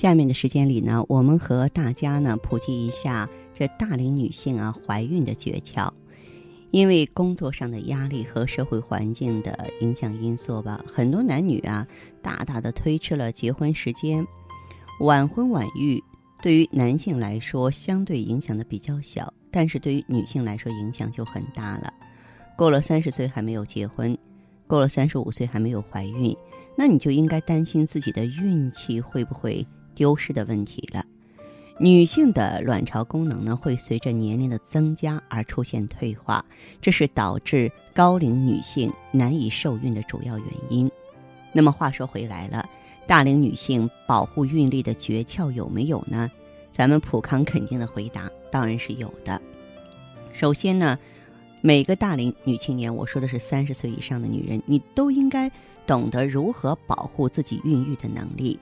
下面的时间里呢，我们和大家呢普及一下这大龄女性啊怀孕的诀窍。因为工作上的压力和社会环境的影响因素吧，很多男女啊大大的推迟了结婚时间，晚婚晚育对于男性来说相对影响的比较小，但是对于女性来说影响就很大了。过了三十岁还没有结婚，过了三十五岁还没有怀孕，那你就应该担心自己的运气会不会？丢失的问题了。女性的卵巢功能呢，会随着年龄的增加而出现退化，这是导致高龄女性难以受孕的主要原因。那么话说回来了，大龄女性保护孕力的诀窍有没有呢？咱们普康肯定的回答当然是有的。首先呢，每个大龄女青年，我说的是三十岁以上的女人，你都应该懂得如何保护自己孕育的能力。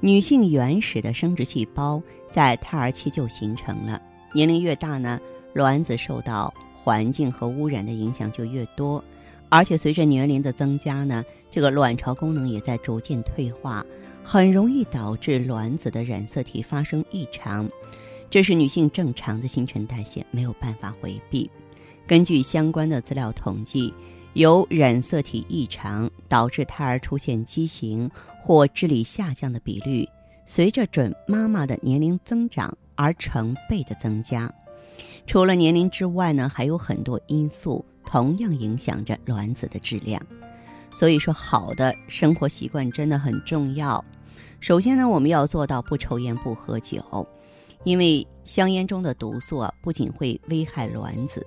女性原始的生殖细胞在胎儿期就形成了，年龄越大呢，卵子受到环境和污染的影响就越多，而且随着年龄的增加呢，这个卵巢功能也在逐渐退化，很容易导致卵子的染色体发生异常，这是女性正常的新陈代谢没有办法回避。根据相关的资料统计。由染色体异常导致胎儿出现畸形或智力下降的比率，随着准妈妈的年龄增长而成倍的增加。除了年龄之外呢，还有很多因素同样影响着卵子的质量。所以说，好的生活习惯真的很重要。首先呢，我们要做到不抽烟不喝酒，因为香烟中的毒素啊，不仅会危害卵子，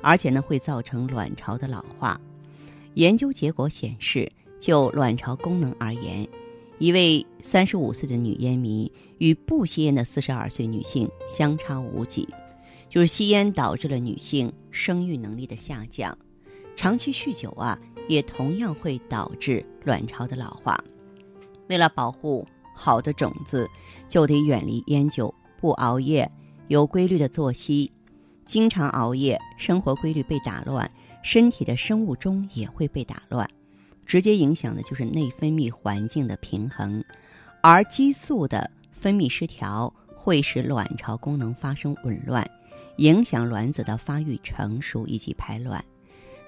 而且呢，会造成卵巢的老化。研究结果显示，就卵巢功能而言，一位三十五岁的女烟民与不吸烟的四十二岁女性相差无几。就是吸烟导致了女性生育能力的下降，长期酗酒啊，也同样会导致卵巢的老化。为了保护好的种子，就得远离烟酒，不熬夜，有规律的作息。经常熬夜，生活规律被打乱。身体的生物钟也会被打乱，直接影响的就是内分泌环境的平衡，而激素的分泌失调会使卵巢功能发生紊乱，影响卵子的发育成熟以及排卵。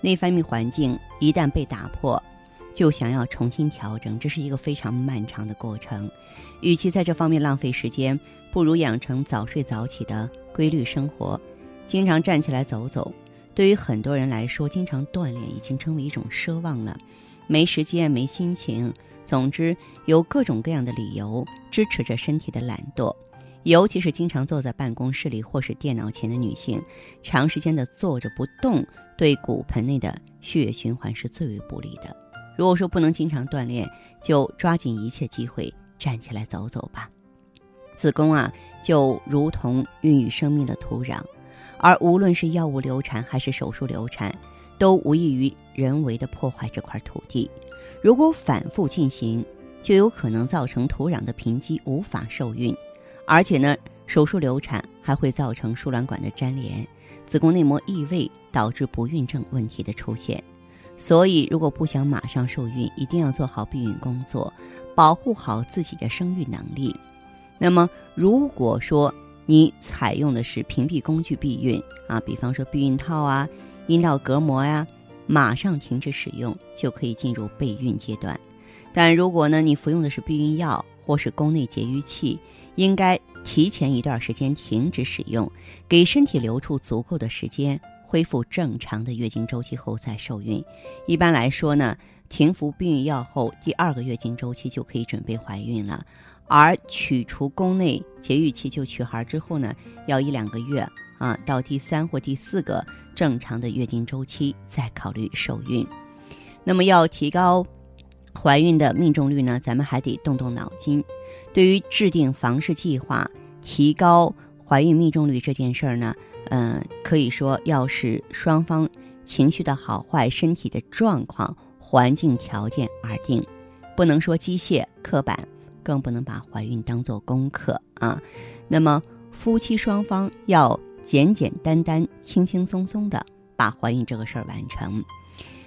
内分泌环境一旦被打破，就想要重新调整，这是一个非常漫长的过程。与其在这方面浪费时间，不如养成早睡早起的规律生活，经常站起来走走。对于很多人来说，经常锻炼已经成为一种奢望了，没时间、没心情，总之有各种各样的理由支持着身体的懒惰。尤其是经常坐在办公室里或是电脑前的女性，长时间的坐着不动，对骨盆内的血液循环是最为不利的。如果说不能经常锻炼，就抓紧一切机会站起来走走吧。子宫啊，就如同孕育生命的土壤。而无论是药物流产还是手术流产，都无异于人为的破坏这块土地。如果反复进行，就有可能造成土壤的贫瘠，无法受孕。而且呢，手术流产还会造成输卵管的粘连、子宫内膜异位，导致不孕症问题的出现。所以，如果不想马上受孕，一定要做好避孕工作，保护好自己的生育能力。那么，如果说，你采用的是屏蔽工具避孕啊，比方说避孕套啊、阴道隔膜呀，马上停止使用就可以进入备孕阶段。但如果呢，你服用的是避孕药或是宫内节育器，应该提前一段时间停止使用，给身体留出足够的时间恢复正常的月经周期后再受孕。一般来说呢，停服避孕药后第二个月经周期就可以准备怀孕了。而取除宫内节育器就取孩之后呢，要一两个月啊，到第三或第四个正常的月经周期再考虑受孕。那么要提高怀孕的命中率呢，咱们还得动动脑筋。对于制定房事计划、提高怀孕命中率这件事儿呢，嗯，可以说要视双方情绪的好坏、身体的状况、环境条件而定，不能说机械刻板，更不能把怀孕当做功课啊。那么夫妻双方要简简单单、轻轻松松的把怀孕这个事儿完成。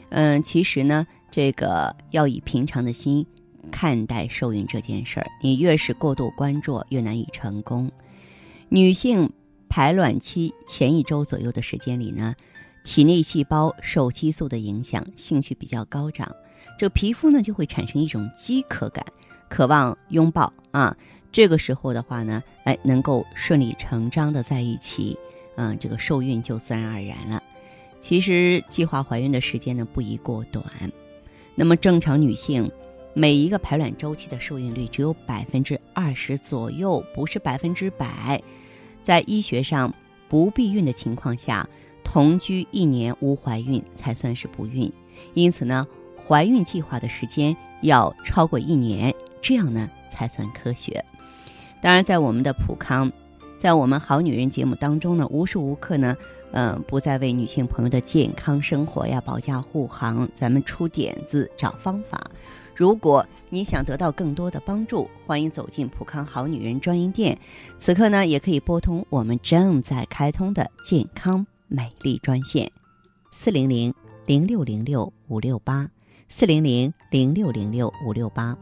嗯，其实呢，这个要以平常的心看待受孕这件事儿。你越是过度关注，越难以成功。女性排卵期前一周左右的时间里呢，体内细胞受激素的影响，兴趣比较高涨，这皮肤呢就会产生一种饥渴感，渴望拥抱啊。这个时候的话呢，哎，能够顺理成章的在一起，嗯，这个受孕就自然而然了。其实计划怀孕的时间呢不宜过短，那么正常女性每一个排卵周期的受孕率只有百分之二十左右，不是百分之百。在医学上，不避孕的情况下，同居一年无怀孕才算是不孕。因此呢，怀孕计划的时间要超过一年，这样呢才算科学。当然，在我们的普康，在我们好女人节目当中呢，无时无刻呢。嗯，不再为女性朋友的健康生活呀保驾护航，咱们出点子找方法。如果你想得到更多的帮助，欢迎走进普康好女人专营店。此刻呢，也可以拨通我们正在开通的健康美丽专线：四零零零六零六五六八，四零零零六零六五六八。